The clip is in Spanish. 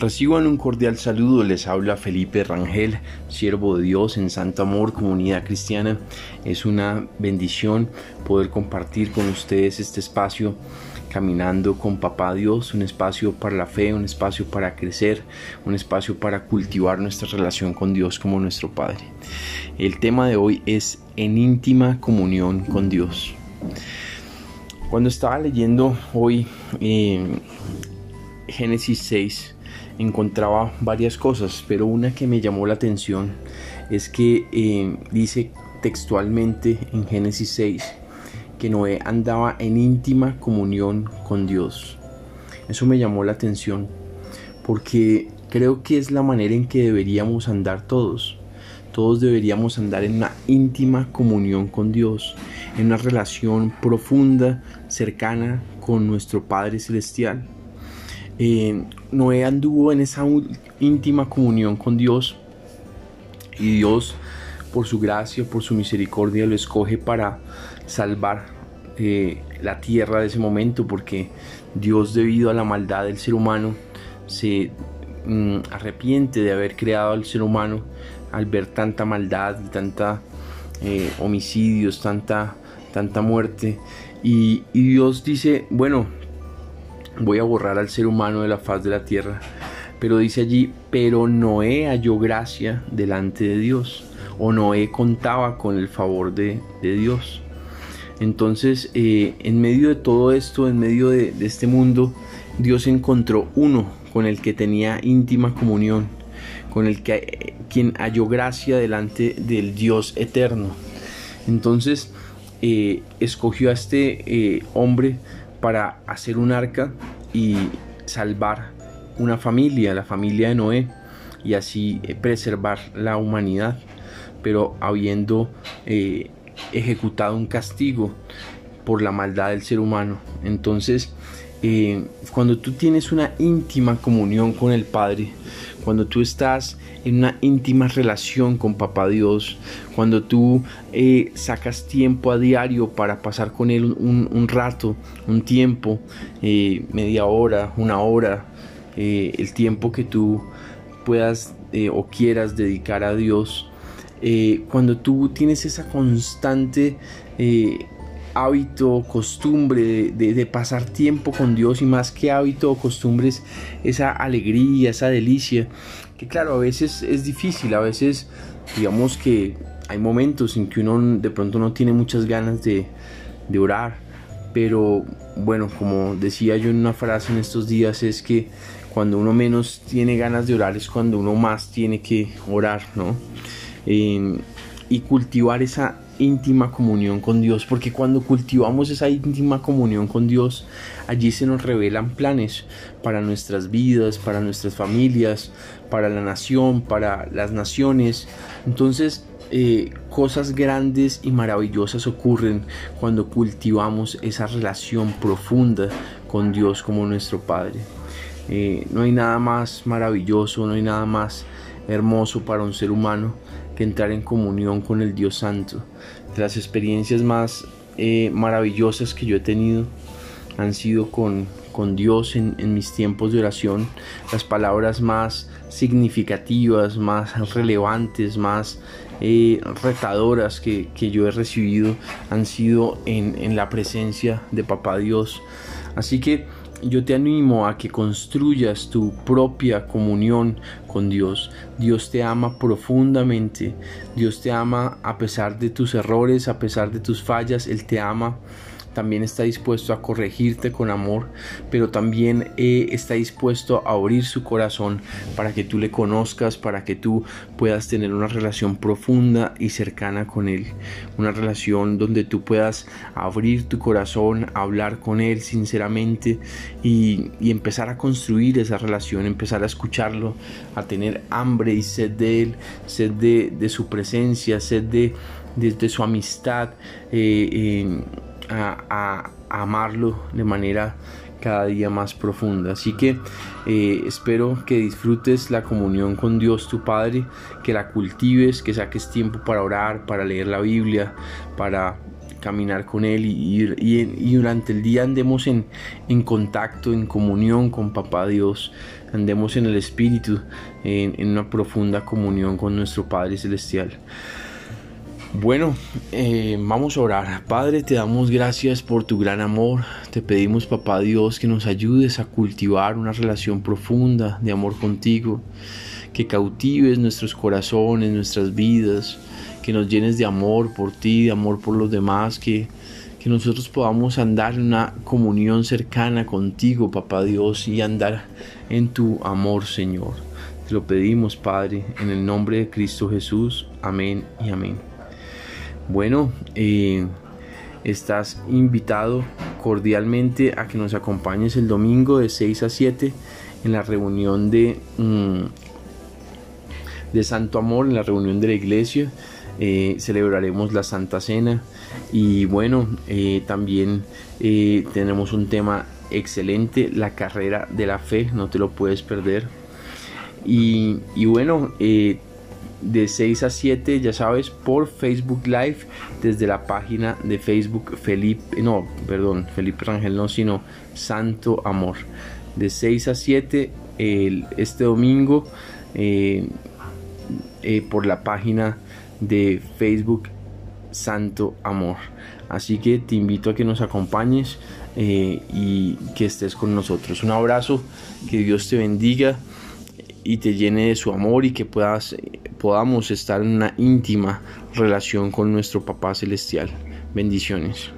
Reciban un cordial saludo, les habla Felipe Rangel, siervo de Dios en Santo Amor, comunidad cristiana. Es una bendición poder compartir con ustedes este espacio caminando con Papá Dios, un espacio para la fe, un espacio para crecer, un espacio para cultivar nuestra relación con Dios como nuestro Padre. El tema de hoy es en íntima comunión con Dios. Cuando estaba leyendo hoy eh, Génesis 6, encontraba varias cosas, pero una que me llamó la atención es que eh, dice textualmente en Génesis 6 que Noé andaba en íntima comunión con Dios. Eso me llamó la atención porque creo que es la manera en que deberíamos andar todos. Todos deberíamos andar en una íntima comunión con Dios, en una relación profunda, cercana con nuestro Padre Celestial. Eh, Noé anduvo en esa íntima comunión con Dios y Dios por su gracia, por su misericordia lo escoge para salvar eh, la tierra de ese momento porque Dios debido a la maldad del ser humano se mm, arrepiente de haber creado al ser humano al ver tanta maldad y tanta eh, homicidios, tanta, tanta muerte. Y Dios dice, bueno, voy a borrar al ser humano de la faz de la tierra. Pero dice allí, pero Noé halló gracia delante de Dios, o Noé contaba con el favor de, Dios. Entonces, eh, en medio de todo esto, en medio de, este mundo, Dios encontró uno con el que tenía íntima comunión, con el que eh, quien halló gracia delante del Dios eterno. Entonces, eh, escogió a este hombre para hacer un arca y salvar una familia, la familia de Noé, y así eh, preservar la humanidad, pero habiendo eh, ejecutado un castigo por la maldad del ser humano. Entonces, eh, cuando tú tienes una íntima comunión con el Padre, cuando tú estás en una íntima relación con Papá Dios, cuando tú eh, sacas tiempo a diario para pasar con Él un, rato, un tiempo, eh, media hora, una hora, el tiempo que tú puedas o quieras dedicar a Dios, cuando tú tienes esa constante hábito, costumbre de, pasar tiempo con Dios y más que hábito o costumbres, esa alegría, esa delicia, que claro, a veces es difícil, a veces digamos que hay momentos en que uno de pronto no tiene muchas ganas de, de orar, pero bueno, como decía yo en una frase en estos días, es que cuando uno menos tiene ganas de orar es cuando uno más tiene que orar, ¿no? Eh, y cultivar esa íntima comunión con Dios, porque cuando cultivamos esa íntima comunión con Dios, allí se nos revelan planes para nuestras vidas, para nuestras familias, para la nación, para las naciones. Entonces, eh, cosas grandes y maravillosas ocurren cuando cultivamos esa relación profunda con Dios como nuestro Padre. Eh, no hay nada más maravilloso, no hay nada más hermoso para un ser humano que entrar en comunión con el Dios Santo. Las experiencias más eh, maravillosas que yo he tenido han sido con, con Dios en, mis tiempos de oración. Las palabras más significativas, más relevantes, más eh, retadoras que, que, yo he recibido han sido en, en la presencia de Papá Dios. Así que yo te animo a que construyas tu propia comunión con Dios. Dios te ama profundamente. Dios te ama a pesar de tus errores, a pesar de tus fallas. Él te ama también está dispuesto a corregirte con amor, pero también eh, está dispuesto a abrir su corazón para que tú le conozcas, para que tú puedas tener una relación profunda y cercana con Él. Una relación donde tú puedas abrir tu corazón, hablar con Él sinceramente y, empezar a construir esa relación, empezar a escucharlo, a tener hambre y sed de Él, sed de, su presencia, sed de, de, su amistad. Eh, a, amarlo de manera cada día más profunda. Así que eh, espero que disfrutes la comunión con Dios tu Padre, que la cultives, que saques tiempo para orar, para leer la Biblia, para caminar con Él y, durante el día andemos en, en, contacto, en comunión con Papá Dios, andemos en el Espíritu, en una profunda comunión con nuestro Padre Celestial. Bueno, eh, vamos a orar. Padre, te damos gracias por tu gran amor. Te pedimos, papá Dios, que nos ayudes a cultivar una relación profunda de amor contigo, que cautives nuestros corazones, nuestras vidas, que nos llenes de amor por ti, de amor por los demás, que, que nosotros podamos andar en una comunión cercana contigo, papá Dios, y andar en tu amor, Señor. Te lo pedimos, Padre, en el nombre de Cristo Jesús. Amén y amén. Bueno, eh, estás invitado cordialmente a que nos acompañes el domingo de 6 a 7 en la reunión de, mm, de Santo Amor, en la reunión de la iglesia. Eh, celebraremos la Santa Cena y bueno, eh, también tenemos un tema excelente, la carrera de la fe, no te lo puedes perder. Y, y bueno, de 6 a 7, ya sabes, por Facebook Live desde la página de Facebook Felipe, no, perdón, Felipe Rangel no, sino Santo Amor. De 6 a 7 el, este domingo eh, eh, por la página de Facebook Santo Amor. Así que te invito a que nos acompañes eh, y que estés con nosotros. Un abrazo, que Dios te bendiga y te llene de su amor y que puedas, podamos estar en una íntima relación con nuestro Papá Celestial. Bendiciones.